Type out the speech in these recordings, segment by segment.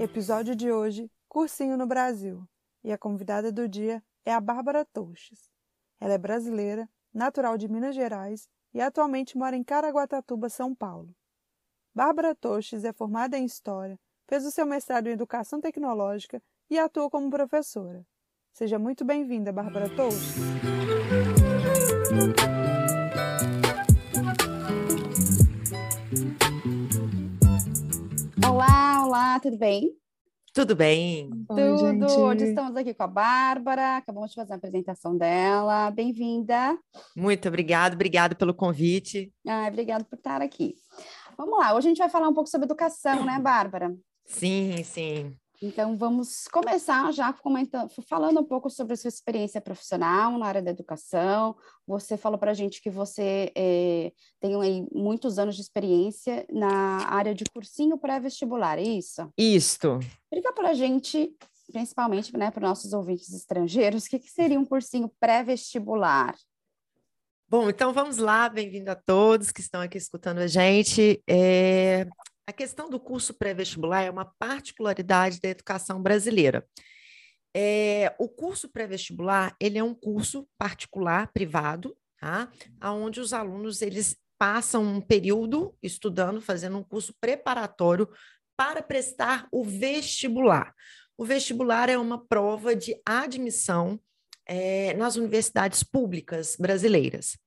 Episódio de hoje: Cursinho no Brasil. E a convidada do dia é a Bárbara Touches. Ela é brasileira, natural de Minas Gerais e atualmente mora em Caraguatatuba, São Paulo. Bárbara Touches é formada em História, fez o seu mestrado em Educação Tecnológica e atua como professora. Seja muito bem-vinda, Bárbara Touches. Olá, tudo bem? Tudo bem? Tudo. Gente. Hoje estamos aqui com a Bárbara, acabamos de fazer a apresentação dela. Bem-vinda. Muito obrigada, obrigado pelo convite. Ah, obrigado por estar aqui. Vamos lá, hoje a gente vai falar um pouco sobre educação, né, Bárbara? Sim, sim. Então, vamos começar já comentando, falando um pouco sobre a sua experiência profissional na área da educação. Você falou para a gente que você é, tem aí muitos anos de experiência na área de cursinho pré-vestibular, é isso? Isto. Explica para a gente, principalmente né, para nossos ouvintes estrangeiros, o que, que seria um cursinho pré-vestibular? Bom, então vamos lá, bem-vindo a todos que estão aqui escutando a gente. É, a questão do curso pré-vestibular é uma particularidade da educação brasileira. É, o curso pré-vestibular ele é um curso particular, privado, tá? onde os alunos eles passam um período estudando, fazendo um curso preparatório para prestar o vestibular. O vestibular é uma prova de admissão é, nas universidades públicas brasileiras.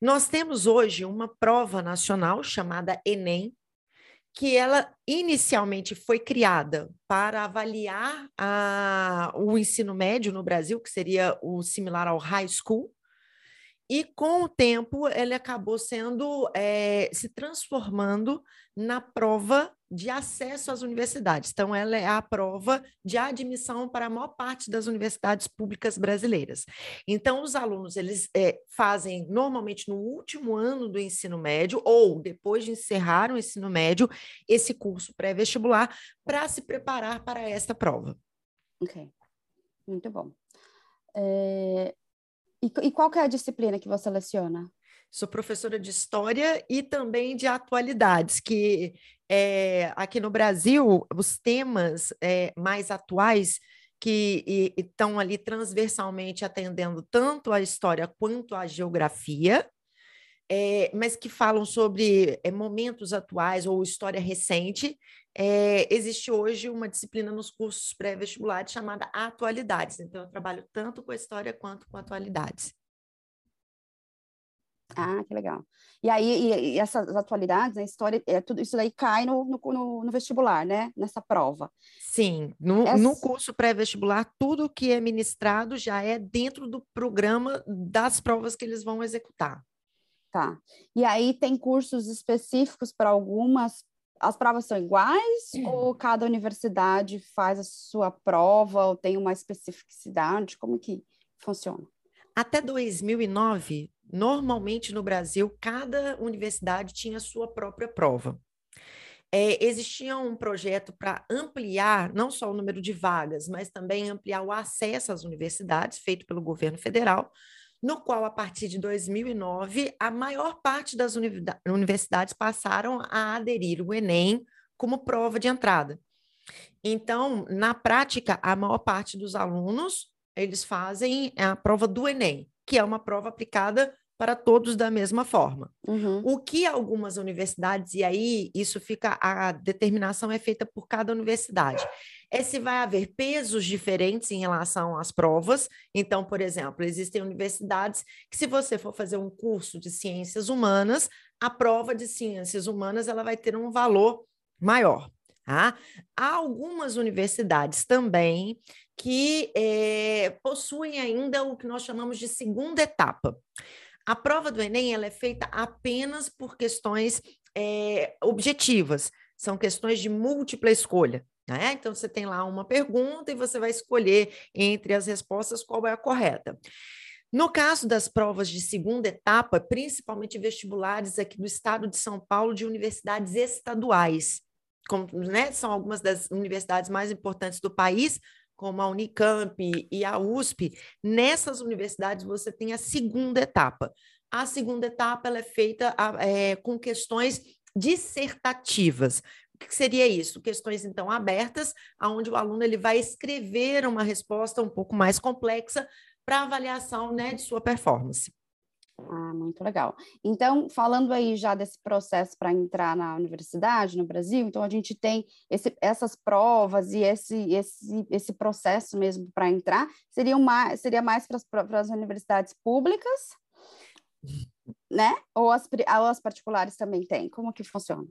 Nós temos hoje uma prova nacional chamada Enem, que ela inicialmente foi criada para avaliar a, o ensino médio no Brasil, que seria o similar ao high school, e com o tempo ele acabou sendo é, se transformando na prova de acesso às universidades. Então, ela é a prova de admissão para a maior parte das universidades públicas brasileiras. Então, os alunos eles é, fazem normalmente no último ano do ensino médio ou depois de encerrar o ensino médio esse curso pré-vestibular para se preparar para esta prova. Ok, muito bom. É, e, e qual é a disciplina que você leciona? Sou professora de história e também de atualidades, que é, aqui no Brasil, os temas é, mais atuais que estão ali transversalmente atendendo tanto a história quanto a geografia, é, mas que falam sobre é, momentos atuais ou história recente. É, existe hoje uma disciplina nos cursos pré-vestibulares chamada Atualidades. Então, eu trabalho tanto com a história quanto com atualidades. Ah, que legal. E aí, e, e essas atualidades, a história, é, tudo isso daí cai no, no, no vestibular, né? Nessa prova. Sim, no, Essa... no curso pré-vestibular, tudo que é ministrado já é dentro do programa das provas que eles vão executar. Tá. E aí tem cursos específicos para algumas. As provas são iguais ou cada universidade faz a sua prova ou tem uma especificidade? Como que funciona? Até 2009, normalmente no Brasil, cada universidade tinha sua própria prova. É, existia um projeto para ampliar não só o número de vagas, mas também ampliar o acesso às universidades, feito pelo governo federal, no qual, a partir de 2009, a maior parte das universidades passaram a aderir o Enem como prova de entrada. Então, na prática, a maior parte dos alunos, eles fazem a prova do Enem, que é uma prova aplicada para todos da mesma forma. Uhum. O que algumas universidades, e aí isso fica, a determinação é feita por cada universidade, é se vai haver pesos diferentes em relação às provas. Então, por exemplo, existem universidades que, se você for fazer um curso de ciências humanas, a prova de ciências humanas ela vai ter um valor maior. Tá? Há algumas universidades também que é, possuem ainda o que nós chamamos de segunda etapa. A prova do Enem ela é feita apenas por questões é, objetivas, são questões de múltipla escolha. Né? Então, você tem lá uma pergunta e você vai escolher entre as respostas qual é a correta. No caso das provas de segunda etapa, principalmente vestibulares aqui do estado de São Paulo, de universidades estaduais, como, né, são algumas das universidades mais importantes do país, como a Unicamp e a USP, nessas universidades você tem a segunda etapa. A segunda etapa ela é feita é, com questões dissertativas. O que seria isso? Questões, então, abertas, onde o aluno ele vai escrever uma resposta um pouco mais complexa para avaliação né, de sua performance. Ah, muito legal. Então, falando aí já desse processo para entrar na universidade no Brasil, então a gente tem esse, essas provas e esse, esse, esse processo mesmo para entrar, seria mais, seria mais para as universidades públicas, né? Ou as, ou as particulares também têm? Como que funciona?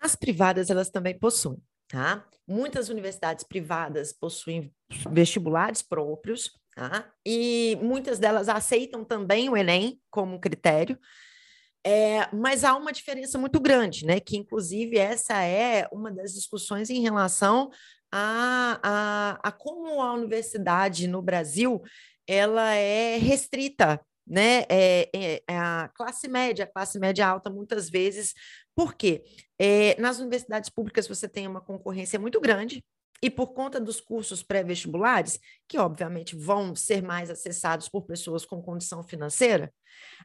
As privadas, elas também possuem, tá? Muitas universidades privadas possuem vestibulares próprios, Tá? E muitas delas aceitam também o Enem como critério, é, mas há uma diferença muito grande, né? Que inclusive essa é uma das discussões em relação a, a, a como a universidade no Brasil ela é restrita né? É, é, é, a classe média, a classe média alta, muitas vezes. Por quê? É, nas universidades públicas você tem uma concorrência muito grande, e por conta dos cursos pré-vestibulares, que obviamente vão ser mais acessados por pessoas com condição financeira,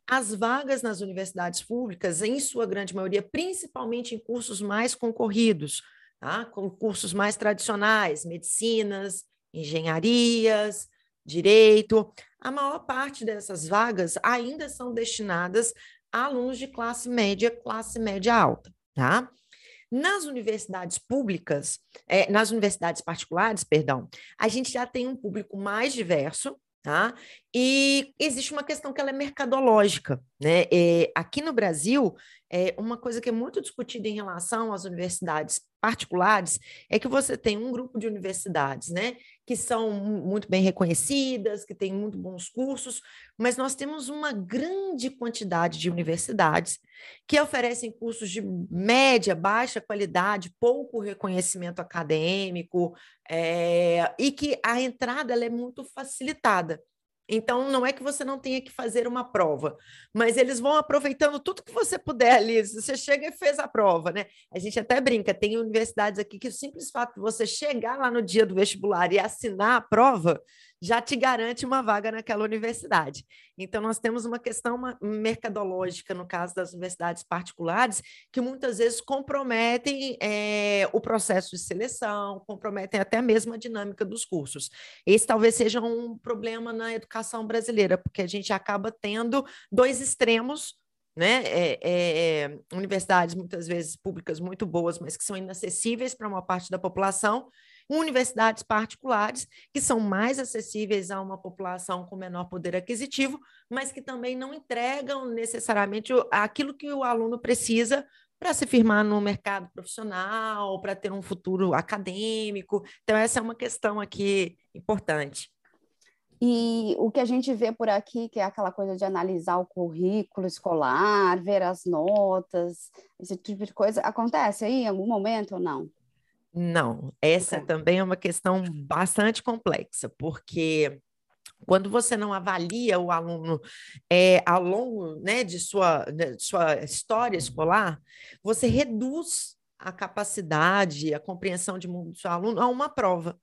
as vagas nas universidades públicas, em sua grande maioria, principalmente em cursos mais concorridos, tá? com cursos mais tradicionais, medicinas, engenharias, direito, a maior parte dessas vagas ainda são destinadas a alunos de classe média, classe média alta, tá? Nas universidades públicas, é, nas universidades particulares, perdão, a gente já tem um público mais diverso, tá? E existe uma questão que ela é mercadológica, né? É, aqui no Brasil, é, uma coisa que é muito discutida em relação às universidades particulares é que você tem um grupo de universidades, né, que são muito bem reconhecidas, que têm muito bons cursos, mas nós temos uma grande quantidade de universidades que oferecem cursos de média, baixa qualidade, pouco reconhecimento acadêmico, é, e que a entrada é muito facilitada. Então, não é que você não tenha que fazer uma prova, mas eles vão aproveitando tudo que você puder ali. Você chega e fez a prova, né? A gente até brinca, tem universidades aqui que o simples fato de você chegar lá no dia do vestibular e assinar a prova já te garante uma vaga naquela universidade. Então, nós temos uma questão mercadológica, no caso das universidades particulares, que muitas vezes comprometem é, o processo de seleção, comprometem até mesmo a dinâmica dos cursos. Esse talvez seja um problema na educação brasileira, porque a gente acaba tendo dois extremos né? É, é, universidades muitas vezes públicas muito boas, mas que são inacessíveis para uma parte da população, universidades particulares, que são mais acessíveis a uma população com menor poder aquisitivo, mas que também não entregam necessariamente aquilo que o aluno precisa para se firmar no mercado profissional, para ter um futuro acadêmico. Então, essa é uma questão aqui importante. E o que a gente vê por aqui, que é aquela coisa de analisar o currículo escolar, ver as notas, esse tipo de coisa, acontece aí em algum momento ou não? Não, essa também é uma questão bastante complexa, porque quando você não avalia o aluno é, ao longo né, de, sua, de sua história escolar, você reduz a capacidade, a compreensão de mundo do seu aluno a uma prova.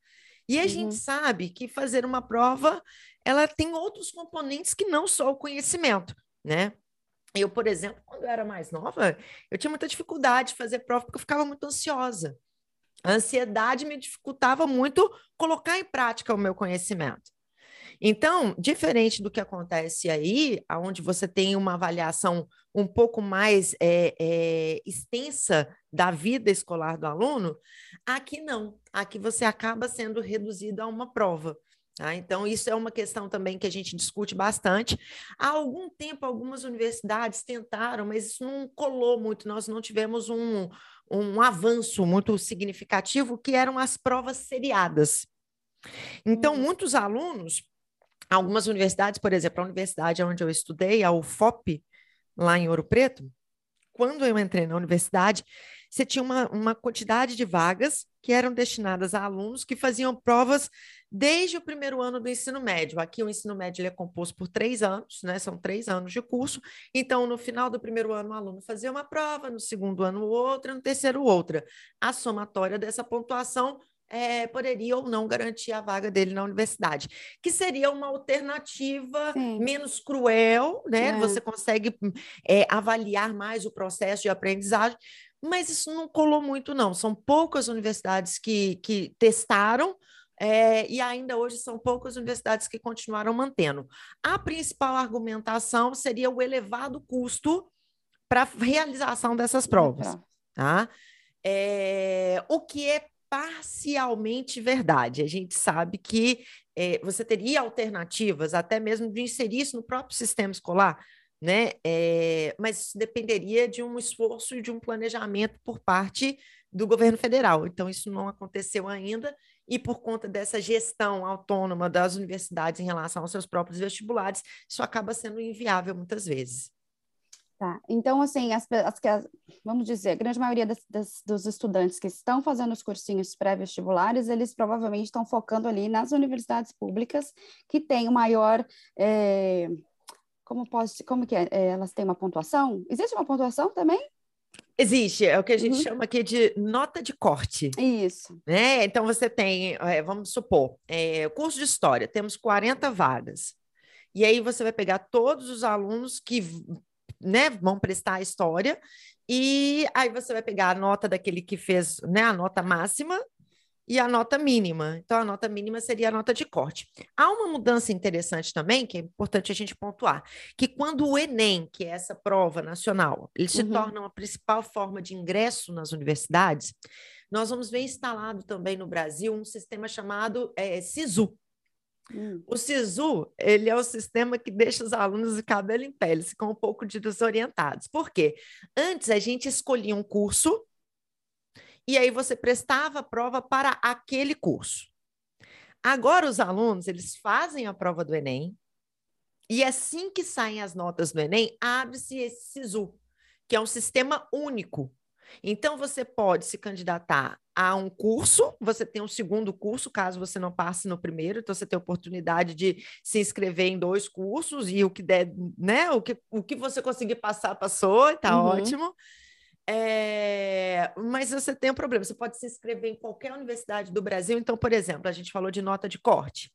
E a uhum. gente sabe que fazer uma prova, ela tem outros componentes que não só o conhecimento, né? Eu, por exemplo, quando eu era mais nova, eu tinha muita dificuldade de fazer prova porque eu ficava muito ansiosa. A ansiedade me dificultava muito colocar em prática o meu conhecimento. Então, diferente do que acontece aí, onde você tem uma avaliação um pouco mais é, é, extensa da vida escolar do aluno, aqui não. Aqui você acaba sendo reduzido a uma prova. Tá? Então, isso é uma questão também que a gente discute bastante. Há algum tempo, algumas universidades tentaram, mas isso não colou muito. Nós não tivemos um, um avanço muito significativo, que eram as provas seriadas. Então, uhum. muitos alunos, algumas universidades, por exemplo, a universidade onde eu estudei, a UFOP, lá em Ouro Preto, quando eu entrei na universidade, você tinha uma, uma quantidade de vagas que eram destinadas a alunos que faziam provas desde o primeiro ano do ensino médio. Aqui o ensino médio é composto por três anos, né? São três anos de curso. Então, no final do primeiro ano, o aluno fazia uma prova, no segundo ano, outra, no terceiro, outra. A somatória dessa pontuação é, poderia ou não garantir a vaga dele na universidade, que seria uma alternativa Sim. menos cruel, né? É. Você consegue é, avaliar mais o processo de aprendizagem, mas isso não colou muito, não. São poucas universidades que, que testaram. É, e ainda hoje são poucas universidades que continuaram mantendo. A principal argumentação seria o elevado custo para a realização dessas provas. Tá? É, o que é parcialmente verdade. A gente sabe que é, você teria alternativas, até mesmo de inserir isso no próprio sistema escolar, né? É, mas dependeria de um esforço e de um planejamento por parte do governo federal. Então, isso não aconteceu ainda, e por conta dessa gestão autônoma das universidades em relação aos seus próprios vestibulares, isso acaba sendo inviável muitas vezes. Tá. Então, assim, as, as, vamos dizer, a grande maioria das, das, dos estudantes que estão fazendo os cursinhos pré-vestibulares, eles provavelmente estão focando ali nas universidades públicas que têm o maior. É, como, posso, como que é? é? Elas têm uma pontuação? Existe uma pontuação também? Existe, é o que a gente uhum. chama aqui de nota de corte. Isso. Né? Então, você tem, é, vamos supor, é, curso de História, temos 40 vagas. E aí você vai pegar todos os alunos que né, vão prestar a história, e aí você vai pegar a nota daquele que fez né, a nota máxima e a nota mínima. Então, a nota mínima seria a nota de corte. Há uma mudança interessante também, que é importante a gente pontuar, que quando o Enem, que é essa prova nacional, ele se uhum. torna uma principal forma de ingresso nas universidades, nós vamos ver instalado também no Brasil um sistema chamado é, SISU, Hum. O SISU, ele é o sistema que deixa os alunos de cabelo em pé, eles ficam um pouco desorientados. Por quê? Antes a gente escolhia um curso e aí você prestava a prova para aquele curso. Agora os alunos, eles fazem a prova do Enem e assim que saem as notas do Enem, abre-se esse SISU, que é um sistema único. Então você pode se candidatar a um curso, você tem um segundo curso, caso você não passe no primeiro, então você tem a oportunidade de se inscrever em dois cursos e o que der, né? O que, o que você conseguir passar, passou, tá uhum. ótimo. É, mas você tem um problema, você pode se inscrever em qualquer universidade do Brasil. Então, por exemplo, a gente falou de nota de corte.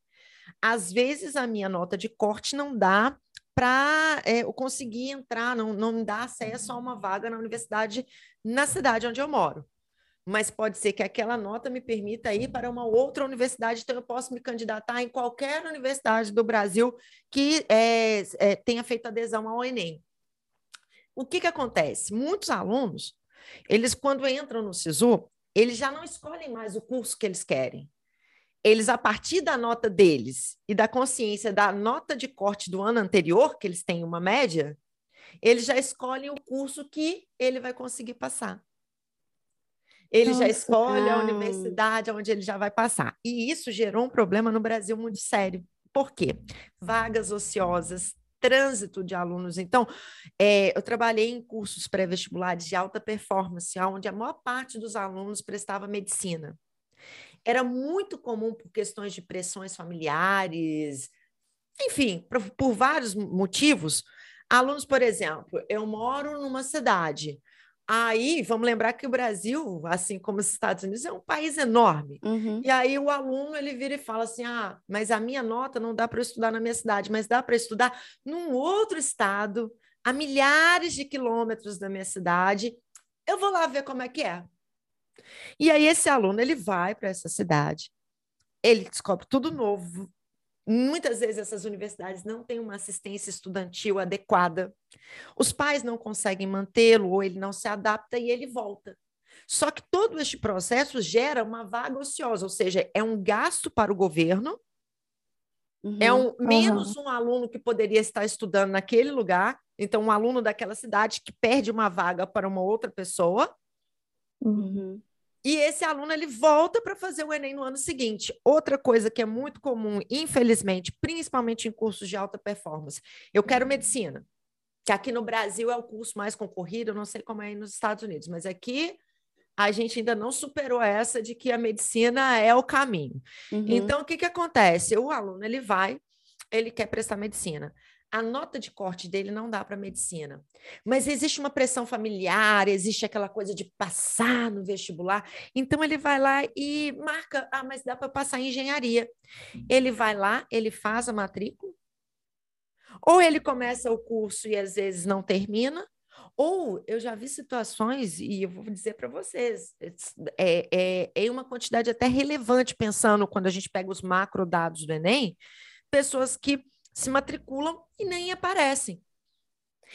Às vezes a minha nota de corte não dá para é, eu conseguir entrar, não, não dá acesso a uma vaga na universidade na cidade onde eu moro mas pode ser que aquela nota me permita ir para uma outra universidade, então eu posso me candidatar em qualquer universidade do Brasil que é, é, tenha feito adesão ao Enem. O que, que acontece? Muitos alunos, eles quando entram no SISU, eles já não escolhem mais o curso que eles querem. Eles, a partir da nota deles e da consciência da nota de corte do ano anterior, que eles têm uma média, eles já escolhem o curso que ele vai conseguir passar ele Nossa, já escolhe a universidade onde ele já vai passar. E isso gerou um problema no Brasil muito sério. Por quê? Vagas ociosas, trânsito de alunos. Então, é, eu trabalhei em cursos pré-vestibulares de alta performance, onde a maior parte dos alunos prestava medicina. Era muito comum por questões de pressões familiares, enfim, por, por vários motivos. Alunos, por exemplo, eu moro numa cidade Aí, vamos lembrar que o Brasil, assim como os Estados Unidos, é um país enorme. Uhum. E aí o aluno ele vira e fala assim: ah, mas a minha nota não dá para estudar na minha cidade, mas dá para estudar num outro estado, a milhares de quilômetros da minha cidade. Eu vou lá ver como é que é. E aí esse aluno ele vai para essa cidade, ele descobre tudo novo, Muitas vezes essas universidades não têm uma assistência estudantil adequada. Os pais não conseguem mantê-lo ou ele não se adapta e ele volta. Só que todo este processo gera uma vaga ociosa, ou seja, é um gasto para o governo, uhum, é um menos uhum. um aluno que poderia estar estudando naquele lugar, então um aluno daquela cidade que perde uma vaga para uma outra pessoa. Uhum. E esse aluno ele volta para fazer o Enem no ano seguinte. Outra coisa que é muito comum, infelizmente, principalmente em cursos de alta performance. Eu quero medicina, que aqui no Brasil é o curso mais concorrido, eu não sei como é aí nos Estados Unidos, mas aqui a gente ainda não superou essa de que a medicina é o caminho. Uhum. Então, o que, que acontece? O aluno ele vai, ele quer prestar medicina. A nota de corte dele não dá para medicina. Mas existe uma pressão familiar, existe aquela coisa de passar no vestibular. Então ele vai lá e marca, ah, mas dá para passar em engenharia. Ele vai lá, ele faz a matrícula, ou ele começa o curso e às vezes não termina, ou eu já vi situações, e eu vou dizer para vocês, é, é, é uma quantidade até relevante, pensando quando a gente pega os macro dados do Enem, pessoas que se matriculam e nem aparecem.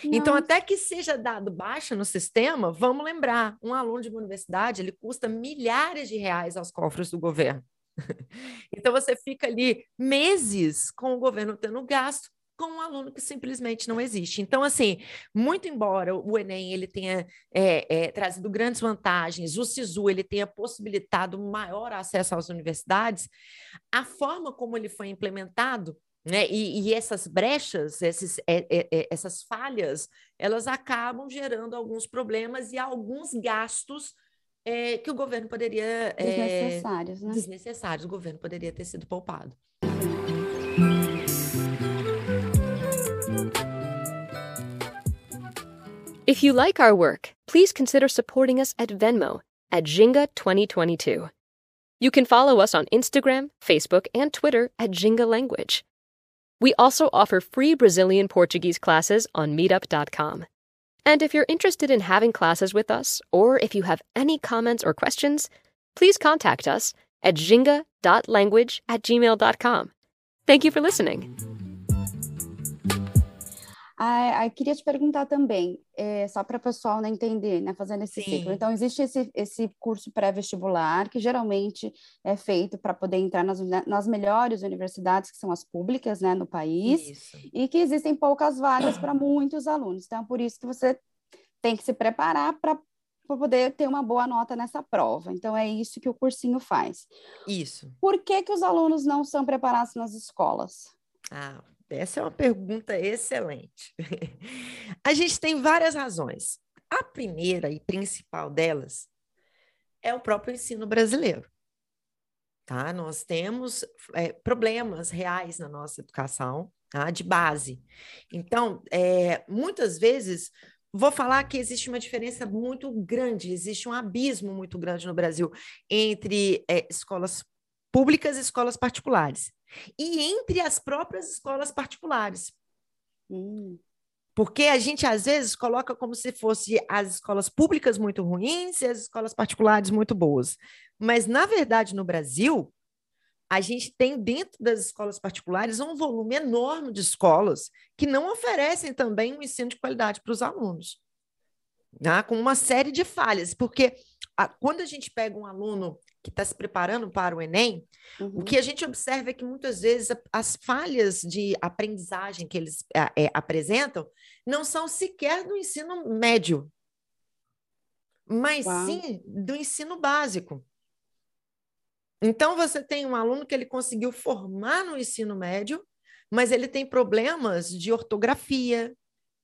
Nossa. Então, até que seja dado baixa no sistema, vamos lembrar, um aluno de uma universidade, ele custa milhares de reais aos cofres do governo. então, você fica ali meses com o governo tendo gasto com um aluno que simplesmente não existe. Então, assim, muito embora o Enem ele tenha é, é, trazido grandes vantagens, o SISU ele tenha possibilitado maior acesso às universidades, a forma como ele foi implementado né? E, e, essas brechas, esses, é, é, é, essas falhas, elas acabam gerando alguns problemas e alguns gastos é, que o governo poderia. É, desnecessários, né? Desnecessários, o governo poderia ter sido poupado. If you like our work, please consider supporting us at Venmo at Jinga 2022. You can follow us on Instagram, Facebook, and Twitter at Jinga Language. We also offer free Brazilian Portuguese classes on meetup.com. And if you're interested in having classes with us, or if you have any comments or questions, please contact us at jinga.language at gmail.com. Thank you for listening. Ah, ah, queria te perguntar também, é, só para o pessoal né, entender, né, fazendo esse Sim. ciclo. Então, existe esse, esse curso pré-vestibular, que geralmente é feito para poder entrar nas, nas melhores universidades, que são as públicas né, no país, isso. e que existem poucas vagas para muitos alunos. Então, é por isso que você tem que se preparar para poder ter uma boa nota nessa prova. Então, é isso que o cursinho faz. Isso. Por que, que os alunos não são preparados nas escolas? Ah, essa é uma pergunta excelente. a gente tem várias razões. A primeira e principal delas é o próprio ensino brasileiro. Tá? Nós temos é, problemas reais na nossa educação, tá? de base. Então, é, muitas vezes, vou falar que existe uma diferença muito grande, existe um abismo muito grande no Brasil entre é, escolas públicas e escolas particulares e entre as próprias escolas particulares. Hum. Porque a gente, às vezes, coloca como se fosse as escolas públicas muito ruins e as escolas particulares muito boas. Mas, na verdade, no Brasil, a gente tem dentro das escolas particulares um volume enorme de escolas que não oferecem também um ensino de qualidade para os alunos. Né? Com uma série de falhas. Porque a, quando a gente pega um aluno que está se preparando para o Enem, uhum. o que a gente observa é que muitas vezes as falhas de aprendizagem que eles é, é, apresentam não são sequer do ensino médio, mas Uau. sim do ensino básico. Então, você tem um aluno que ele conseguiu formar no ensino médio, mas ele tem problemas de ortografia,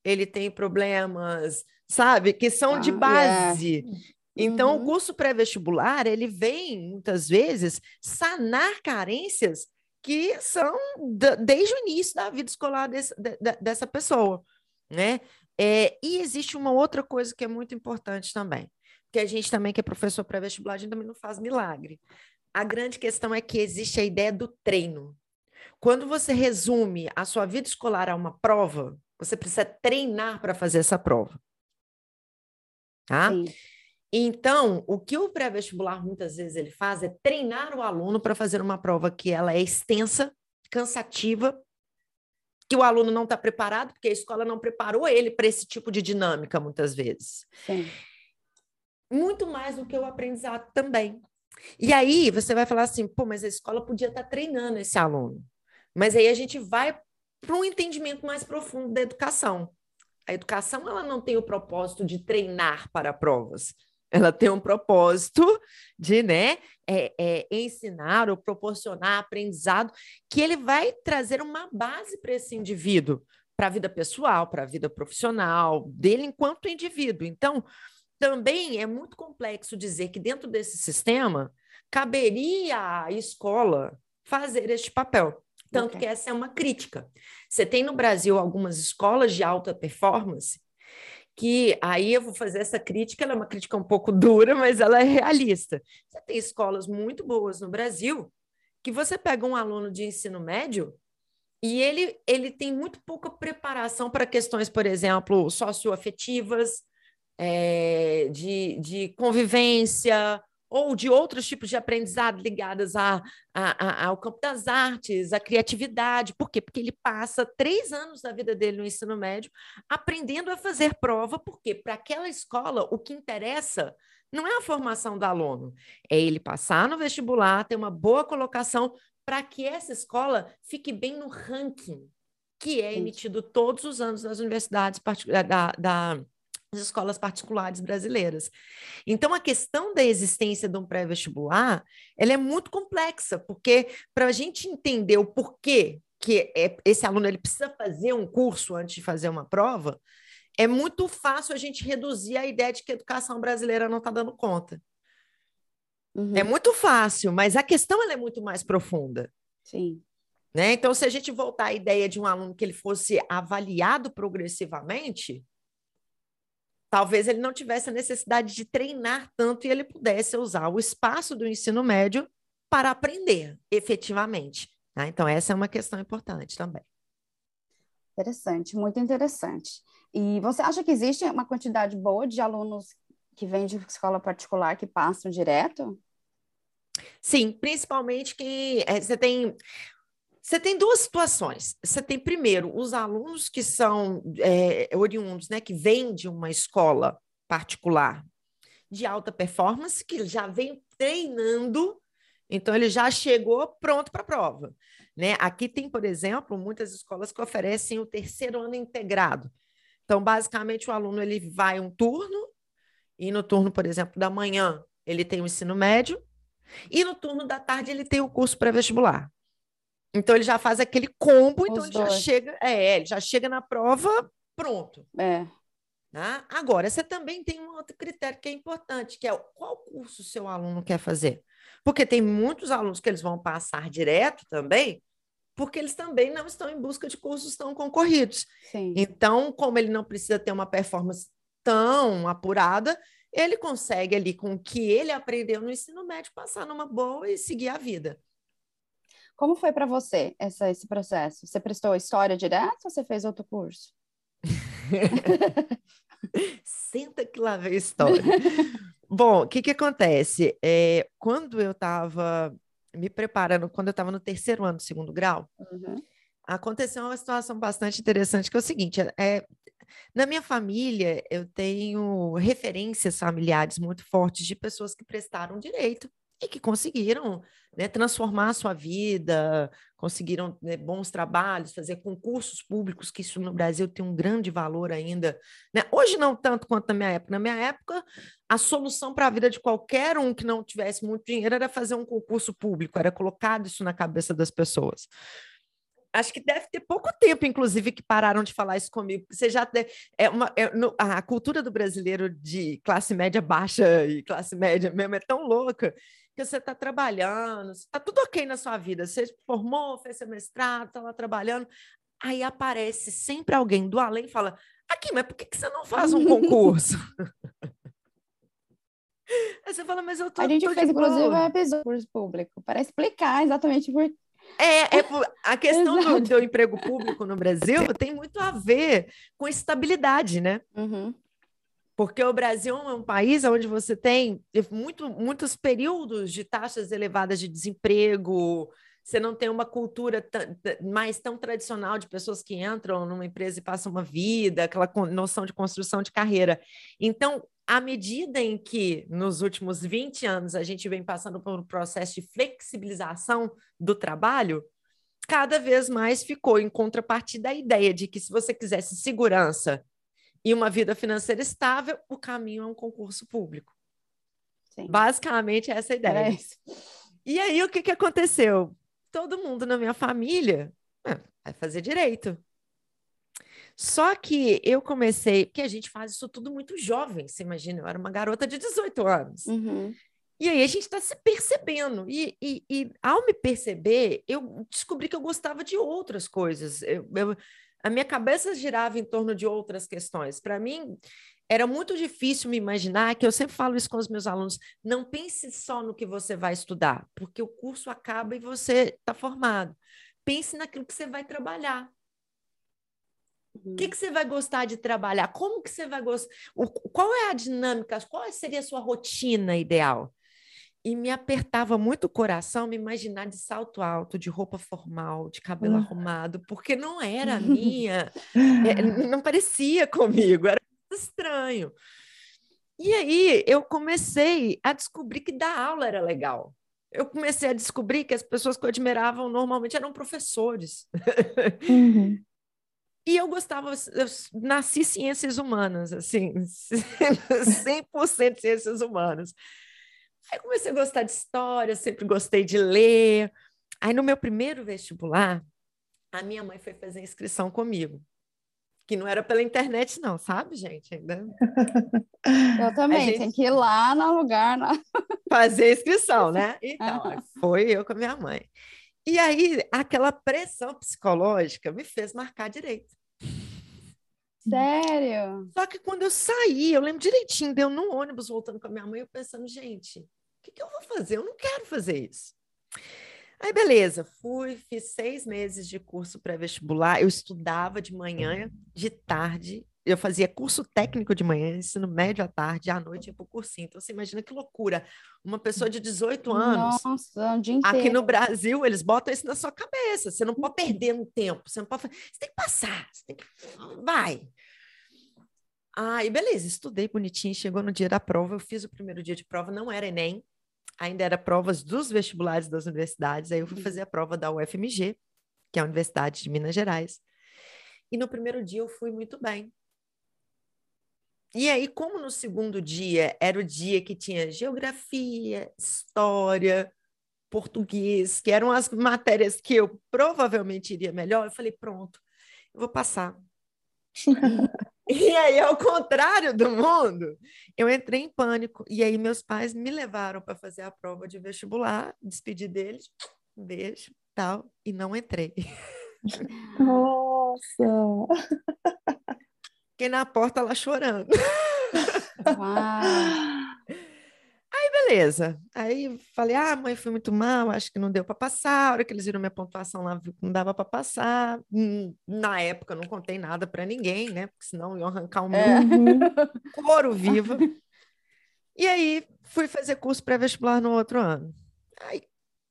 ele tem problemas, sabe, que são ah, de base. Yeah. Então, uhum. o curso pré-vestibular, ele vem, muitas vezes, sanar carências que são desde o início da vida escolar desse, de, dessa pessoa, né? É, e existe uma outra coisa que é muito importante também, que a gente também, que é professor pré-vestibular, a gente também não faz milagre. A grande questão é que existe a ideia do treino. Quando você resume a sua vida escolar a uma prova, você precisa treinar para fazer essa prova. Tá? Sim. Então, o que o pré-vestibular muitas vezes ele faz é treinar o aluno para fazer uma prova que ela é extensa, cansativa, que o aluno não está preparado, porque a escola não preparou ele para esse tipo de dinâmica muitas vezes. Sim. Muito mais do que o aprendizado também. E aí você vai falar assim, pô, mas a escola podia estar tá treinando esse aluno. Mas aí a gente vai para um entendimento mais profundo da educação. A educação ela não tem o propósito de treinar para provas ela tem um propósito de né, é, é, ensinar ou proporcionar aprendizado que ele vai trazer uma base para esse indivíduo, para a vida pessoal, para a vida profissional, dele enquanto indivíduo. Então, também é muito complexo dizer que dentro desse sistema caberia à escola fazer este papel. Tanto okay. que essa é uma crítica. Você tem no Brasil algumas escolas de alta performance que aí eu vou fazer essa crítica, ela é uma crítica um pouco dura, mas ela é realista. Você tem escolas muito boas no Brasil que você pega um aluno de ensino médio e ele, ele tem muito pouca preparação para questões, por exemplo, socioafetivas, é, de, de convivência, ou de outros tipos de aprendizado ligados a, a, a, ao campo das artes, à criatividade. Por quê? Porque ele passa três anos da vida dele no ensino médio aprendendo a fazer prova, porque para aquela escola o que interessa não é a formação do aluno, é ele passar no vestibular, ter uma boa colocação para que essa escola fique bem no ranking que é emitido todos os anos nas universidades da, da, escolas particulares brasileiras. Então, a questão da existência de um pré-vestibular, ela é muito complexa, porque para a gente entender o porquê que é, esse aluno ele precisa fazer um curso antes de fazer uma prova, é muito fácil a gente reduzir a ideia de que a educação brasileira não está dando conta. Uhum. É muito fácil, mas a questão ela é muito mais profunda. Sim. Né? Então, se a gente voltar à ideia de um aluno que ele fosse avaliado progressivamente, talvez ele não tivesse a necessidade de treinar tanto e ele pudesse usar o espaço do ensino médio para aprender efetivamente. Né? Então, essa é uma questão importante também. Interessante, muito interessante. E você acha que existe uma quantidade boa de alunos que vêm de escola particular que passam direto? Sim, principalmente que é, você tem você tem duas situações. Você tem, primeiro, os alunos que são é, oriundos, né, que vêm de uma escola particular de alta performance, que já vem treinando, então ele já chegou pronto para a prova. Né? Aqui tem, por exemplo, muitas escolas que oferecem o terceiro ano integrado. Então, basicamente, o aluno ele vai um turno, e no turno, por exemplo, da manhã, ele tem o ensino médio, e no turno da tarde ele tem o curso pré-vestibular. Então ele já faz aquele combo, então Os ele dois. já chega, é, ele já chega na prova pronto. É. Né? Agora, você também tem um outro critério que é importante, que é qual curso o seu aluno quer fazer. Porque tem muitos alunos que eles vão passar direto também, porque eles também não estão em busca de cursos tão concorridos. Sim. Então, como ele não precisa ter uma performance tão apurada, ele consegue ali com o que ele aprendeu no ensino médio passar numa boa e seguir a vida. Como foi para você essa, esse processo? Você prestou história direto ou você fez outro curso? Senta que lá vem história. Bom, o que, que acontece? É, quando eu estava me preparando, quando eu estava no terceiro ano do segundo grau, uhum. aconteceu uma situação bastante interessante, que é o seguinte, é, na minha família, eu tenho referências familiares muito fortes de pessoas que prestaram direito e que conseguiram né, transformar a sua vida, conseguiram né, bons trabalhos, fazer concursos públicos, que isso no Brasil tem um grande valor ainda. Né? Hoje não tanto quanto na minha época. Na minha época, a solução para a vida de qualquer um que não tivesse muito dinheiro era fazer um concurso público, era colocado isso na cabeça das pessoas acho que deve ter pouco tempo, inclusive, que pararam de falar isso comigo. Você já tem, é uma, é, no, a cultura do brasileiro de classe média baixa e classe média mesmo é tão louca que você está trabalhando, está tudo ok na sua vida. Você formou, fez seu mestrado, está lá trabalhando. Aí aparece sempre alguém do além e fala: Aqui, mas por que, que você não faz um concurso? Aí você fala, mas eu tô. A gente fez, inclusive, um episódio público para explicar exatamente por é, é a questão do, do, emprego público no Brasil tem muito a ver com estabilidade, né? Uhum. Porque o Brasil é um país onde você tem muito, muitos períodos de taxas elevadas de desemprego, você não tem uma cultura mais tão tradicional de pessoas que entram numa empresa e passam uma vida, aquela noção de construção de carreira. Então, à medida em que, nos últimos 20 anos, a gente vem passando por um processo de flexibilização do trabalho, cada vez mais ficou em contrapartida a ideia de que se você quisesse segurança e uma vida financeira estável, o caminho é um concurso público. Sim. Basicamente, essa é a ideia. É e aí, o que, que aconteceu? Todo mundo na minha família é, vai fazer direito. Só que eu comecei, porque a gente faz isso tudo muito jovem, você imagina, eu era uma garota de 18 anos. Uhum. E aí a gente está se percebendo. E, e, e, ao me perceber, eu descobri que eu gostava de outras coisas. Eu, eu, a minha cabeça girava em torno de outras questões. Para mim, era muito difícil me imaginar, que eu sempre falo isso com os meus alunos, não pense só no que você vai estudar, porque o curso acaba e você está formado. Pense naquilo que você vai trabalhar. O que, que você vai gostar de trabalhar? Como que você vai gostar? O, qual é a dinâmica? Qual seria a sua rotina ideal? E me apertava muito o coração me imaginar de salto alto, de roupa formal, de cabelo uhum. arrumado, porque não era minha, é, não parecia comigo, era estranho. E aí eu comecei a descobrir que dar aula era legal. Eu comecei a descobrir que as pessoas que eu admiravam normalmente eram professores. Uhum. E eu gostava, eu nasci ciências humanas, assim, 100% ciências humanas. Aí comecei a gostar de história, sempre gostei de ler. Aí no meu primeiro vestibular, a minha mãe foi fazer inscrição comigo. Que não era pela internet, não, sabe, gente? Ainda... Eu também, gente... tem que ir lá no lugar. Na... Fazer inscrição, né? Então, foi eu com a minha mãe. E aí, aquela pressão psicológica me fez marcar direito. Sério? Só que quando eu saí, eu lembro direitinho, deu no ônibus voltando com a minha mãe, eu pensando, gente, o que, que eu vou fazer? Eu não quero fazer isso. Aí, beleza, fui, fiz seis meses de curso pré-vestibular. Eu estudava de manhã, de tarde eu fazia curso técnico de manhã, ensino médio à tarde, à noite ia para o cursinho. Então, você imagina que loucura. Uma pessoa de 18 anos. Nossa, um dia inteiro. Aqui no Brasil, eles botam isso na sua cabeça. Você não pode perder um tempo. Você não pode. Você tem que passar. Você tem que. Vai. Aí, beleza, estudei bonitinho. Chegou no dia da prova. Eu fiz o primeiro dia de prova, não era Enem, ainda era provas dos vestibulares das universidades. Aí eu fui fazer a prova da UFMG, que é a Universidade de Minas Gerais. E no primeiro dia eu fui muito bem. E aí, como no segundo dia era o dia que tinha geografia, história, português, que eram as matérias que eu provavelmente iria melhor, eu falei: pronto, eu vou passar. e aí, ao contrário do mundo, eu entrei em pânico. E aí, meus pais me levaram para fazer a prova de vestibular, despedi deles, beijo, tal, e não entrei. Nossa! Fiquei na porta lá chorando. Uau. Aí, beleza. Aí falei, ah, mãe, fui muito mal, acho que não deu para passar. A hora que eles viram minha pontuação lá, não dava para passar. Na época, não contei nada para ninguém, né? Porque senão iam arrancar o meu é. couro vivo. E aí, fui fazer curso pré-vestibular no outro ano. Aí,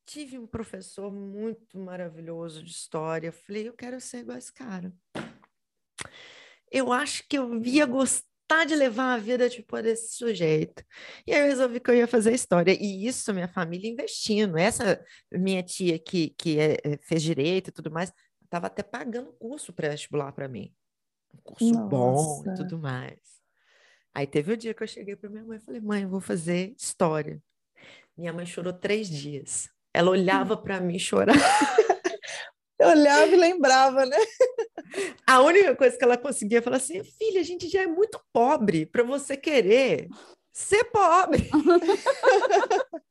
tive um professor muito maravilhoso de história. Falei, eu quero ser igual a esse cara eu acho que eu ia gostar de levar a vida tipo desse sujeito. E aí eu resolvi que eu ia fazer história. E isso, minha família investindo. Essa minha tia que, que é, é fez direito e tudo mais, estava até pagando curso pré-vestibular para mim. Um curso Nossa. bom e tudo mais. Aí teve o dia que eu cheguei para minha mãe e falei, mãe, eu vou fazer história. Minha mãe chorou três dias. Ela olhava para mim chorar. Eu olhava e lembrava, né? A única coisa que ela conseguia falar assim, filha, a gente já é muito pobre para você querer ser pobre.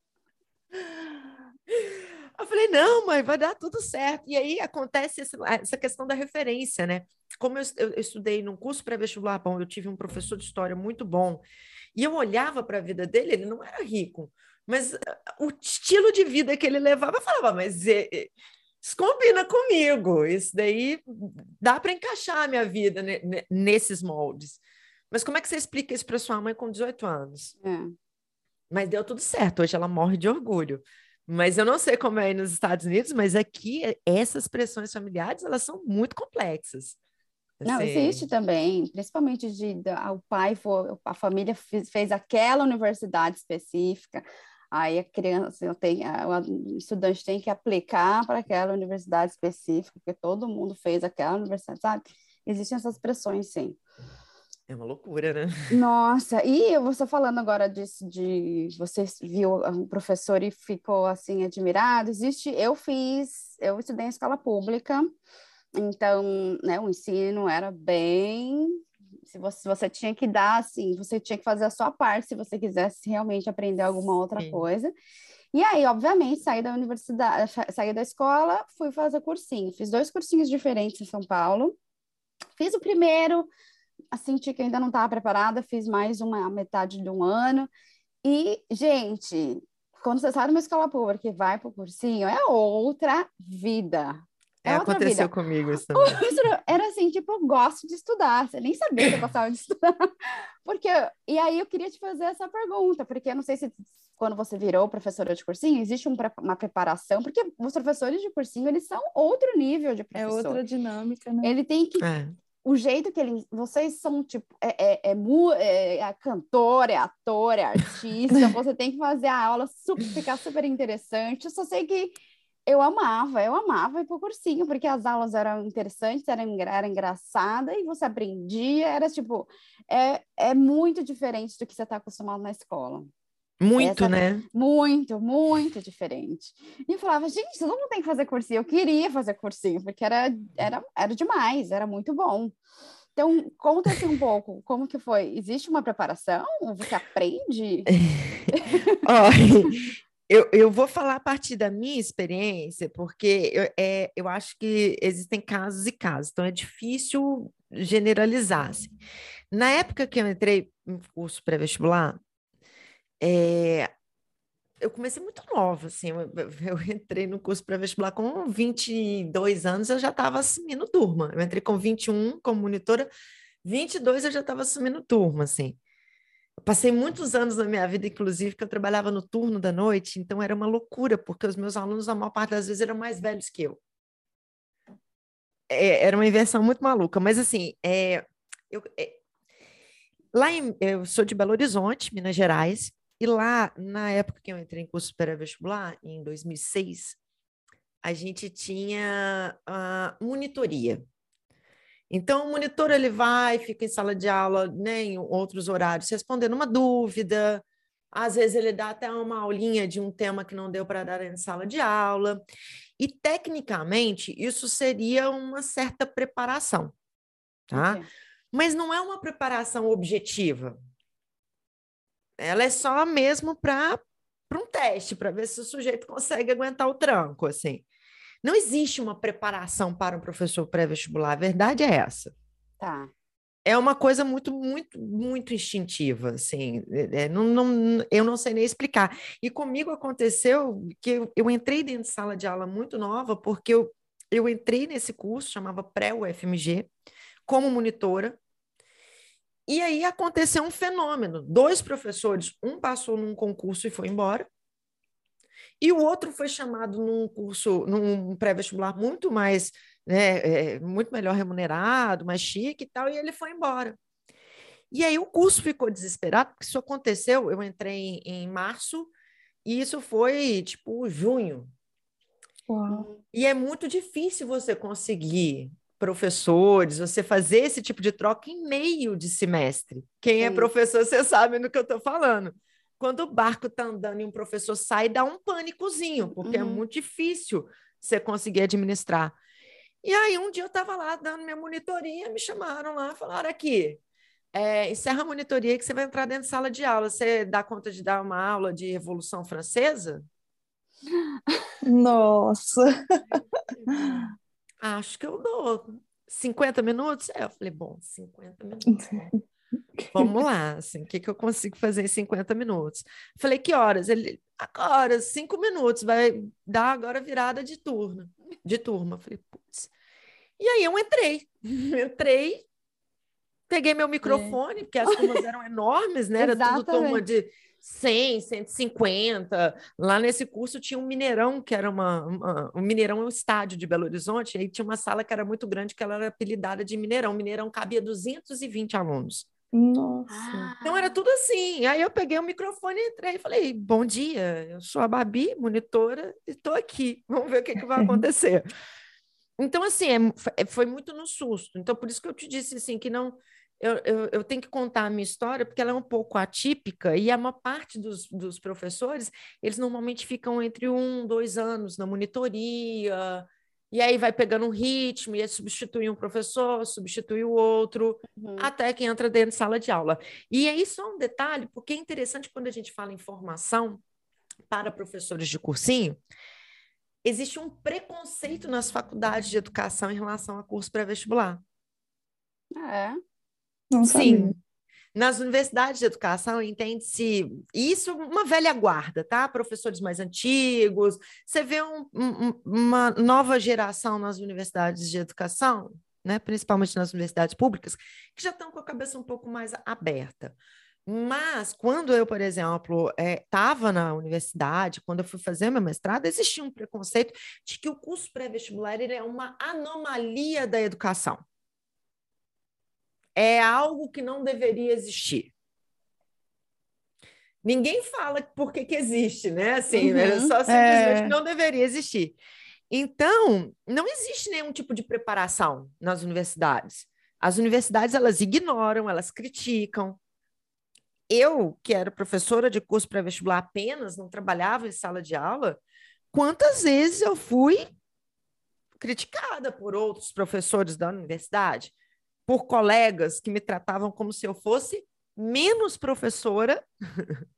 Eu falei, não, mãe, vai dar tudo certo. E aí acontece essa questão da referência, né? Como eu, eu estudei num curso pré-vestibular bom, eu tive um professor de história muito bom, e eu olhava para a vida dele, ele não era rico, mas o estilo de vida que ele levava, eu falava, mas isso combina comigo, isso daí dá para encaixar a minha vida nesses moldes. Mas como é que você explica isso para sua mãe com 18 anos? É. Mas deu tudo certo, hoje ela morre de orgulho. Mas eu não sei como é aí nos Estados Unidos, mas aqui essas pressões familiares, elas são muito complexas. Não, assim... existe também, principalmente de, de, o pai, for, a família fez, fez aquela universidade específica, Aí a criança tem, o estudante tem que aplicar para aquela universidade específica, porque todo mundo fez aquela universidade, sabe? Existem essas pressões, sim. É uma loucura, né? Nossa, e você falando agora disso, de você viu um professor e ficou assim admirado, existe, eu fiz, eu estudei em escola pública, Então, né, o ensino era bem se você, você tinha que dar, assim, você tinha que fazer a sua parte se você quisesse realmente aprender alguma outra Sim. coisa. E aí, obviamente, saí da universidade, saí da escola, fui fazer cursinho. Fiz dois cursinhos diferentes em São Paulo. Fiz o primeiro, assim, que ainda não estava preparada, fiz mais uma metade de um ano. E, gente, quando você sai de uma escola pública e vai para o cursinho, é outra vida. É, aconteceu vida. comigo isso também. Era assim, tipo, eu gosto de estudar. Você nem sabia que eu gostava de estudar. Porque, e aí eu queria te fazer essa pergunta, porque eu não sei se quando você virou professora de cursinho, existe um, uma preparação, porque os professores de cursinho, eles são outro nível de professor. É outra dinâmica, né? Ele tem que... É. O jeito que ele... Vocês são, tipo, é, é, é, é, é cantor, é ator, é artista, você tem que fazer a aula super, ficar super interessante. Eu só sei que eu amava, eu amava ir para o cursinho, porque as aulas eram interessantes, era, era engraçada e você aprendia, era tipo, é, é muito diferente do que você está acostumado na escola. Muito, Essa, né? Muito, muito diferente. E eu falava, gente, todo mundo tem que fazer cursinho. Eu queria fazer cursinho, porque era, era, era demais, era muito bom. Então, conta assim um pouco, como que foi? Existe uma preparação? Você aprende? Olha, eu, eu vou falar a partir da minha experiência, porque eu, é, eu acho que existem casos e casos, então é difícil generalizar. Assim. Na época que eu entrei no curso pré-vestibular, é, eu comecei muito nova, assim, eu, eu entrei no curso pré-vestibular com 22 anos, eu já estava assumindo turma. Eu entrei com 21 como monitora, 22 eu já estava assumindo turma, assim. Passei muitos anos na minha vida, inclusive, que eu trabalhava no turno da noite, então era uma loucura, porque os meus alunos, a maior parte das vezes, eram mais velhos que eu. É, era uma inversão muito maluca, mas assim, é, eu, é, lá em, eu sou de Belo Horizonte, Minas Gerais, e lá, na época que eu entrei em curso pré-vestibular, em 2006, a gente tinha a monitoria. Então, o monitor ele vai, fica em sala de aula, né, em outros horários, respondendo uma dúvida. Às vezes ele dá até uma aulinha de um tema que não deu para dar em sala de aula. E tecnicamente isso seria uma certa preparação, tá? Okay. Mas não é uma preparação objetiva. Ela é só mesmo para um teste, para ver se o sujeito consegue aguentar o tranco, assim. Não existe uma preparação para um professor pré-vestibular, a verdade é essa. Tá. É uma coisa muito, muito, muito instintiva, assim, é, é, não, não, eu não sei nem explicar. E comigo aconteceu que eu, eu entrei dentro de sala de aula muito nova, porque eu, eu entrei nesse curso, chamava pré-UFMG, como monitora, e aí aconteceu um fenômeno. Dois professores, um passou num concurso e foi embora, e o outro foi chamado num curso, num pré-vestibular muito mais, né, é, muito melhor remunerado, mais chique e tal, e ele foi embora. E aí o curso ficou desesperado, porque isso aconteceu, eu entrei em, em março, e isso foi, tipo, junho. Uau. E é muito difícil você conseguir professores, você fazer esse tipo de troca em meio de semestre. Quem é Sim. é professor, você sabe do que eu estou falando quando o barco está andando e um professor sai, dá um pânicozinho, porque é uhum. é muito difícil você conseguir administrar. E aí, um dia eu estava lá dando minha monitoria, me chamaram lá, falaram aqui, é, encerra a monitoria que você vai entrar dentro de sala de aula. Você dá conta de dar uma aula de Revolução Francesa? Nossa! Acho que eu dou 50 minutos? É, eu falei, bom, 50 minutos. Vamos lá, assim, o que, que eu consigo fazer em 50 minutos? Falei, que horas? Ele, agora, cinco minutos, vai dar agora virada de turno, de turma. Falei, putz. E aí eu entrei, entrei, peguei meu microfone, é. porque as turmas eram enormes, né? Era tudo turma de 100, 150. Lá nesse curso tinha um Mineirão, que era uma, uma, um Mineirão é um estádio de Belo Horizonte, e aí tinha uma sala que era muito grande, que ela era apelidada de Mineirão. Mineirão cabia 220 alunos. Nossa. Então era tudo assim. Aí eu peguei o microfone, entrei e falei: Bom dia, eu sou a Babi, monitora, e estou aqui. Vamos ver o que, que vai acontecer. então, assim, é, foi muito no susto. Então, por isso que eu te disse assim, que não. Eu, eu, eu, tenho que contar a minha história, porque ela é um pouco atípica, e a maior parte dos, dos professores, eles normalmente ficam entre um, dois anos na monitoria, e aí vai pegando um ritmo, e aí substitui um professor, substitui o outro, uhum. até que entra dentro de sala de aula. E aí só um detalhe, porque é interessante quando a gente fala em formação para professores de cursinho, existe um preconceito nas faculdades de educação em relação a curso pré-vestibular. É. Não Sim. Nas universidades de educação, entende-se isso uma velha guarda, tá? Professores mais antigos. Você vê um, um, uma nova geração nas universidades de educação, né? principalmente nas universidades públicas, que já estão com a cabeça um pouco mais aberta. Mas quando eu, por exemplo, estava é, na universidade, quando eu fui fazer meu mestrado, existia um preconceito de que o curso pré-vestibular é uma anomalia da educação. É algo que não deveria existir. Ninguém fala por que, que existe, né? Assim, né? uhum, só simplesmente é... não deveria existir. Então, não existe nenhum tipo de preparação nas universidades. As universidades elas ignoram, elas criticam, eu, que era professora de curso pré-vestibular apenas, não trabalhava em sala de aula, quantas vezes eu fui criticada por outros professores da universidade, por colegas que me tratavam como se eu fosse menos professora,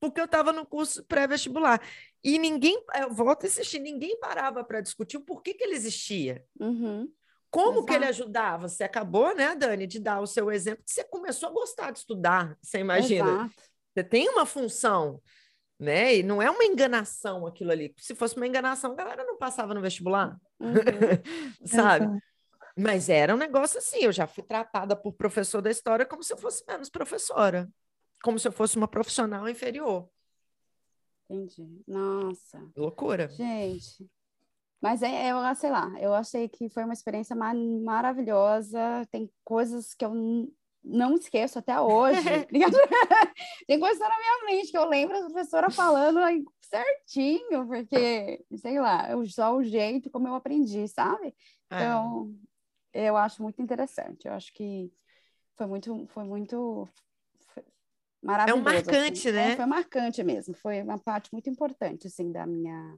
porque eu estava no curso pré-vestibular. E ninguém, eu volto a insistir, ninguém parava para discutir o porquê que ele existia. Uhum. Como Exato. que ele ajudava? Você acabou, né, Dani, de dar o seu exemplo, que você começou a gostar de estudar, você imagina. Exato. Você tem uma função, né? E não é uma enganação aquilo ali. Se fosse uma enganação, a galera não passava no vestibular, uhum. sabe? Exato. Mas era um negócio assim, eu já fui tratada por professor da história como se eu fosse menos professora, como se eu fosse uma profissional inferior. Entendi. Nossa. Loucura. Gente, mas é, eu sei lá, eu achei que foi uma experiência mar maravilhosa. Tem coisas que eu não esqueço até hoje. Tem coisas na minha mente que eu lembro a professora falando certinho, porque, sei lá, só o jeito como eu aprendi, sabe? É. Então. Eu acho muito interessante. Eu acho que foi muito, foi muito maravilhoso. É um marcante, assim. né? É, foi marcante mesmo. Foi uma parte muito importante, assim, da minha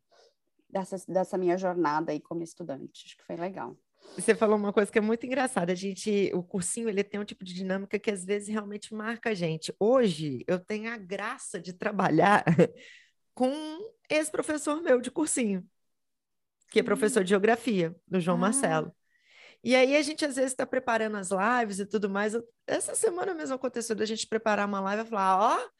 dessa, dessa minha jornada aí como estudante. Acho que foi legal. Você falou uma coisa que é muito engraçada. A gente, o cursinho, ele tem um tipo de dinâmica que às vezes realmente marca a gente. Hoje eu tenho a graça de trabalhar com esse professor meu de cursinho, que é professor de geografia, do João ah. Marcelo. E aí a gente às vezes está preparando as lives e tudo mais. Essa semana mesmo aconteceu da gente preparar uma live e falar, ó, oh,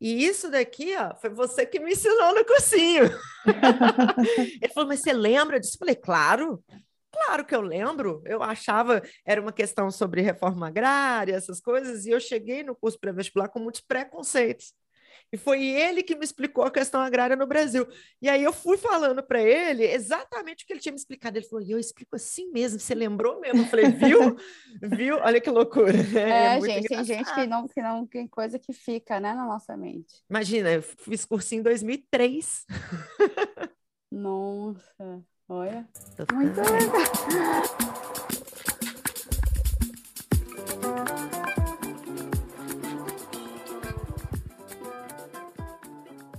e isso daqui, ó, foi você que me ensinou no cursinho. Ele falou, mas você lembra disso? Eu falei, claro, claro que eu lembro. Eu achava era uma questão sobre reforma agrária, essas coisas, e eu cheguei no curso pré-vestibular com muitos preconceitos. E foi ele que me explicou a questão agrária no Brasil. E aí eu fui falando para ele exatamente o que ele tinha me explicado. Ele falou: e eu explico assim mesmo, você lembrou mesmo? Eu falei: viu? viu? Olha que loucura. É, é gente, engraçado. tem gente que não, que não tem coisa que fica né, na nossa mente. Imagina, eu fiz cursinho em 2003. Nossa, olha. Muito legal.